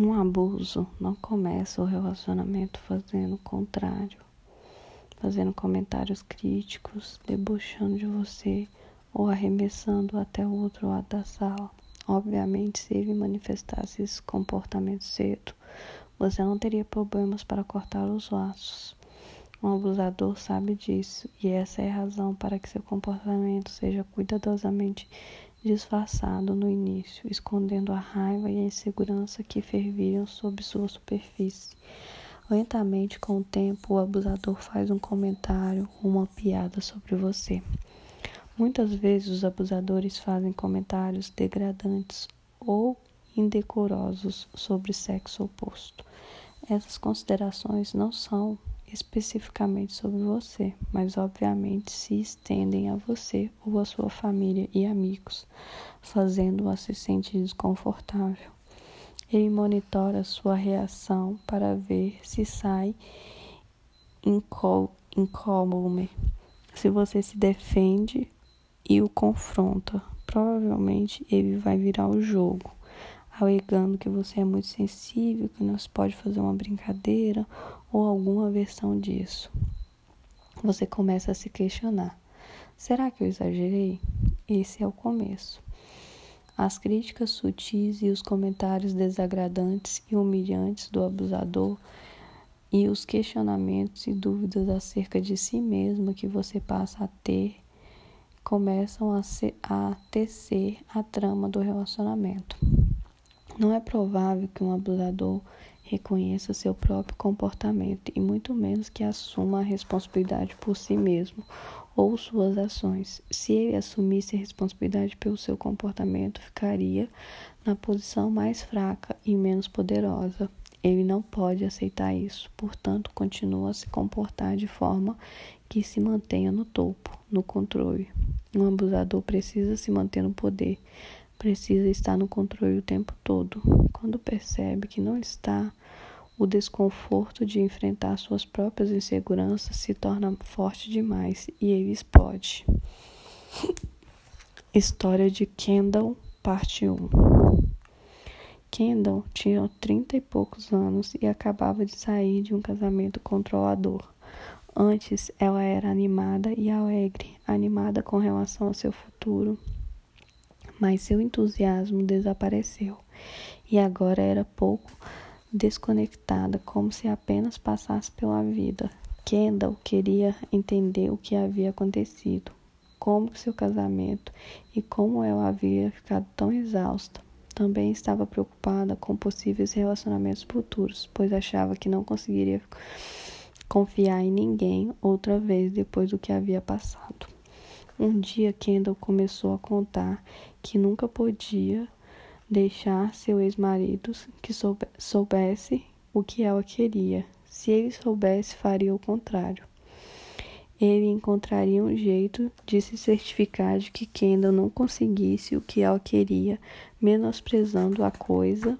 Um abuso não começa o relacionamento fazendo o contrário, fazendo comentários críticos, debochando de você ou arremessando até o outro lado da sala. Obviamente, se ele manifestasse esse comportamento cedo, você não teria problemas para cortar os laços. Um abusador sabe disso, e essa é a razão para que seu comportamento seja cuidadosamente disfarçado no início, escondendo a raiva e a insegurança que fervilham sob sua superfície. Lentamente, com o tempo, o abusador faz um comentário uma piada sobre você. Muitas vezes, os abusadores fazem comentários degradantes ou indecorosos sobre sexo oposto. Essas considerações não são especificamente sobre você, mas obviamente se estendem a você ou a sua família e amigos, fazendo-a se sentir desconfortável. Ele monitora sua reação para ver se sai incólume. Se você se defende e o confronta, provavelmente ele vai virar o jogo alegando que você é muito sensível, que não se pode fazer uma brincadeira ou alguma versão disso. Você começa a se questionar: será que eu exagerei? Esse é o começo. As críticas sutis e os comentários desagradantes e humilhantes do abusador e os questionamentos e dúvidas acerca de si mesmo que você passa a ter começam a, ser, a tecer a trama do relacionamento. Não é provável que um abusador reconheça seu próprio comportamento e muito menos que assuma a responsabilidade por si mesmo ou suas ações. Se ele assumisse a responsabilidade pelo seu comportamento, ficaria na posição mais fraca e menos poderosa. Ele não pode aceitar isso, portanto, continua a se comportar de forma que se mantenha no topo, no controle. Um abusador precisa se manter no poder, precisa estar no controle o tempo todo. Quando percebe que não está, o desconforto de enfrentar suas próprias inseguranças se torna forte demais e ele explode. História de Kendall, parte 1 Kendall tinha trinta e poucos anos e acabava de sair de um casamento controlador. Antes, ela era animada e alegre, animada com relação ao seu futuro, mas seu entusiasmo desapareceu e agora era pouco desconectada, como se apenas passasse pela vida. Kendall queria entender o que havia acontecido, como seu casamento e como ela havia ficado tão exausta. Também estava preocupada com possíveis relacionamentos futuros, pois achava que não conseguiria confiar em ninguém outra vez depois do que havia passado. Um dia, Kendall começou a contar que nunca podia deixar seu ex-marido que soubesse o que ela queria. Se ele soubesse, faria o contrário. Ele encontraria um jeito de se certificar de que Kendall não conseguisse o que ela queria, menosprezando a coisa,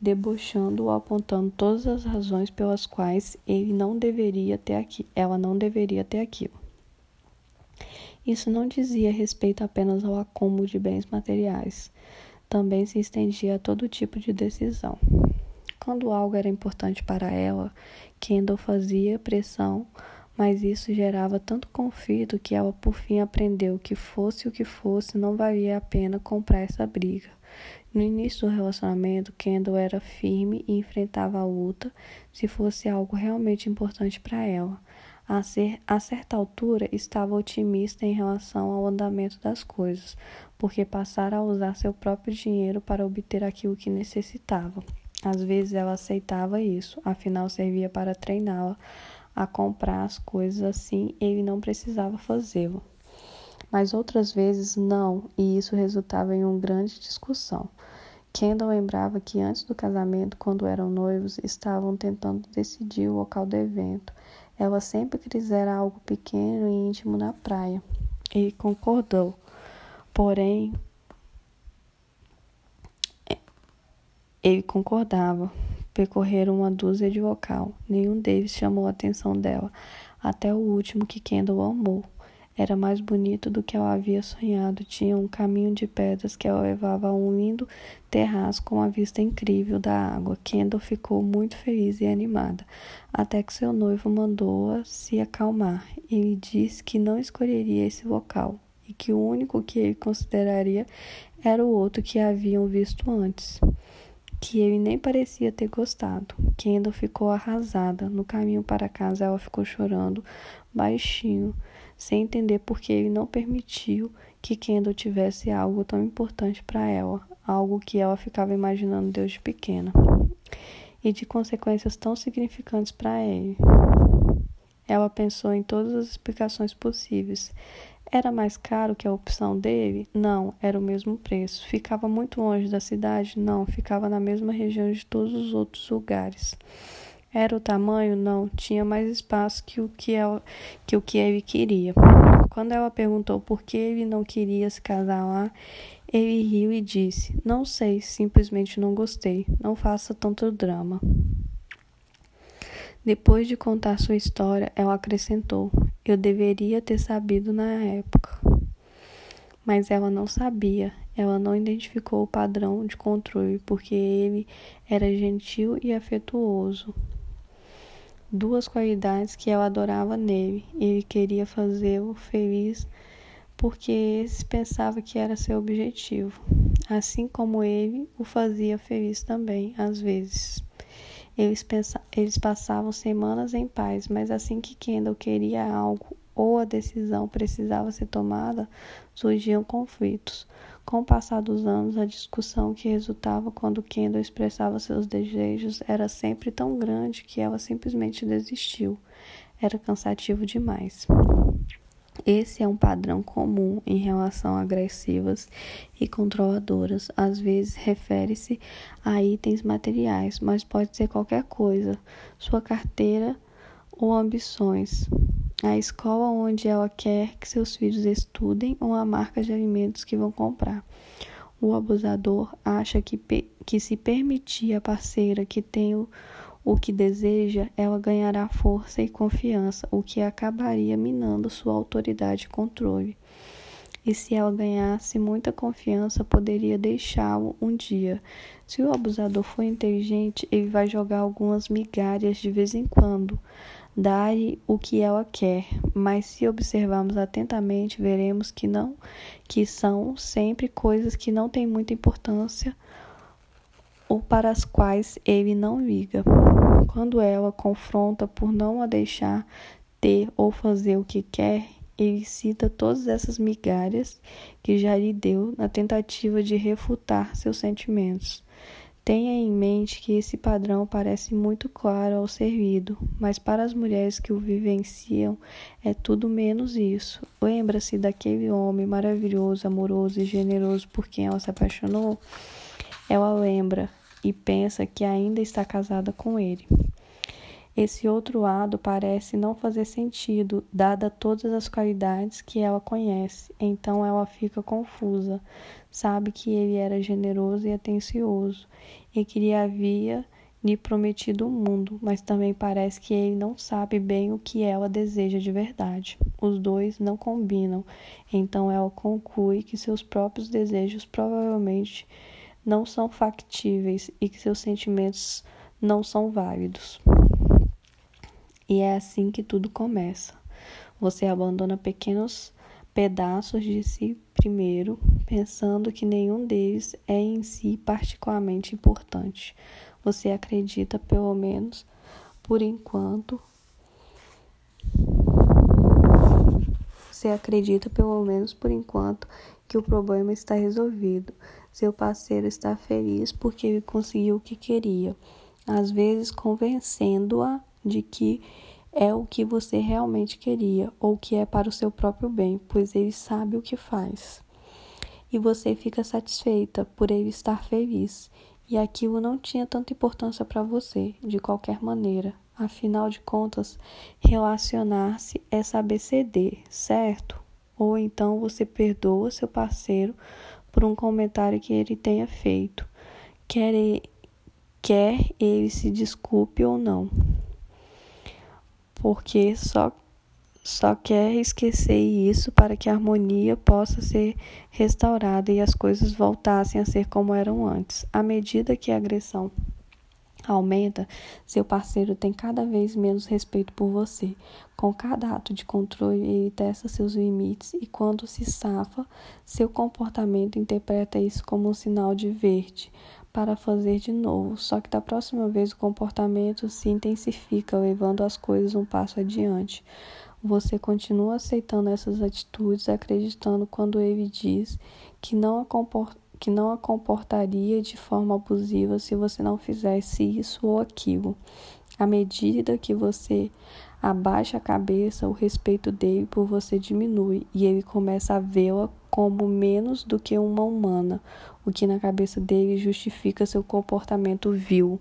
debochando ou apontando todas as razões pelas quais ele não deveria ter aqui, ela não deveria ter aquilo. Isso não dizia respeito apenas ao acúmulo de bens materiais, também se estendia a todo tipo de decisão. Quando algo era importante para ela, Kendall fazia pressão, mas isso gerava tanto conflito que ela por fim aprendeu que fosse o que fosse, não valia a pena comprar essa briga. No início do relacionamento, Kendall era firme e enfrentava a luta se fosse algo realmente importante para ela. A, ser, a certa altura, estava otimista em relação ao andamento das coisas, porque passara a usar seu próprio dinheiro para obter aquilo que necessitava. Às vezes ela aceitava isso, afinal servia para treiná-la a comprar as coisas assim, ele não precisava fazê-lo. Mas outras vezes não, e isso resultava em uma grande discussão. Kendall lembrava que antes do casamento, quando eram noivos, estavam tentando decidir o local do evento. Ela sempre quisera algo pequeno e íntimo na praia. Ele concordou. Porém, ele concordava. Percorreram uma dúzia de local. Nenhum deles chamou a atenção dela, até o último que Kendall amou. Era mais bonito do que ela havia sonhado. Tinha um caminho de pedras que ela levava a um lindo terraço com uma vista incrível da água. Kendall ficou muito feliz e animada, até que seu noivo mandou-a se acalmar. Ele disse que não escolheria esse local e que o único que ele consideraria era o outro que haviam visto antes que ele nem parecia ter gostado. Kendall ficou arrasada. No caminho para casa, ela ficou chorando baixinho, sem entender por que ele não permitiu que Kendall tivesse algo tão importante para ela, algo que ela ficava imaginando desde pequena, e de consequências tão significantes para ele. Ela pensou em todas as explicações possíveis. Era mais caro que a opção dele? Não, era o mesmo preço. Ficava muito longe da cidade? Não, ficava na mesma região de todos os outros lugares. Era o tamanho? Não, tinha mais espaço que o que, ela, que o que ele queria. Quando ela perguntou por que ele não queria se casar lá, ele riu e disse: Não sei, simplesmente não gostei. Não faça tanto drama. Depois de contar sua história, ela acrescentou: Eu deveria ter sabido na época. Mas ela não sabia, ela não identificou o padrão de controle porque ele era gentil e afetuoso. Duas qualidades que ela adorava nele. Ele queria fazê-lo feliz porque esse pensava que era seu objetivo, assim como ele o fazia feliz também, às vezes. Eles, pensa, eles passavam semanas em paz, mas assim que Kendall queria algo ou a decisão precisava ser tomada, surgiam conflitos. Com o passar dos anos, a discussão que resultava quando Kendall expressava seus desejos era sempre tão grande que ela simplesmente desistiu. Era cansativo demais. Esse é um padrão comum em relação a agressivas e controladoras. Às vezes refere-se a itens materiais, mas pode ser qualquer coisa, sua carteira ou ambições, a escola onde ela quer que seus filhos estudem ou a marca de alimentos que vão comprar. O abusador acha que, que se permitir a parceira que tem o o que deseja, ela ganhará força e confiança, o que acabaria minando sua autoridade e controle. E se ela ganhasse muita confiança, poderia deixá-lo um dia. Se o abusador for inteligente, ele vai jogar algumas migalhas de vez em quando, dar-lhe o que ela quer, mas se observarmos atentamente, veremos que não, que são sempre coisas que não têm muita importância ou para as quais ele não liga. Quando ela confronta por não a deixar ter ou fazer o que quer, ele cita todas essas migalhas que já lhe deu na tentativa de refutar seus sentimentos. Tenha em mente que esse padrão parece muito claro ao servido, mas para as mulheres que o vivenciam é tudo menos isso. Lembra-se daquele homem maravilhoso, amoroso e generoso por quem ela se apaixonou? Ela lembra e pensa que ainda está casada com ele. Esse outro lado parece não fazer sentido, dada todas as qualidades que ela conhece. Então ela fica confusa. Sabe que ele era generoso e atencioso e que lhe havia lhe prometido o mundo, mas também parece que ele não sabe bem o que ela deseja de verdade. Os dois não combinam. Então ela conclui que seus próprios desejos provavelmente não são factíveis e que seus sentimentos não são válidos. E é assim que tudo começa. Você abandona pequenos pedaços de si primeiro, pensando que nenhum deles é em si particularmente importante. Você acredita, pelo menos por enquanto, você acredita, pelo menos por enquanto, que o problema está resolvido. Seu parceiro está feliz porque ele conseguiu o que queria, às vezes convencendo-a de que é o que você realmente queria ou que é para o seu próprio bem, pois ele sabe o que faz. E você fica satisfeita por ele estar feliz, e aquilo não tinha tanta importância para você, de qualquer maneira. Afinal de contas, relacionar-se é saber ceder, certo? Ou então você perdoa seu parceiro por um comentário que ele tenha feito, quer ele, quer ele se desculpe ou não. Porque só só quer esquecer isso para que a harmonia possa ser restaurada e as coisas voltassem a ser como eram antes. À medida que a agressão aumenta, seu parceiro tem cada vez menos respeito por você. Com cada ato de controle, ele testa seus limites e, quando se safa, seu comportamento interpreta isso como um sinal de verde para fazer de novo. Só que da próxima vez o comportamento se intensifica, levando as coisas um passo adiante. Você continua aceitando essas atitudes, acreditando quando ele diz que não a comporta que não a comportaria de forma abusiva se você não fizesse isso ou aquilo. À medida que você abaixa a cabeça, o respeito dele por você diminui e ele começa a vê-la como menos do que uma humana, o que na cabeça dele justifica seu comportamento vil.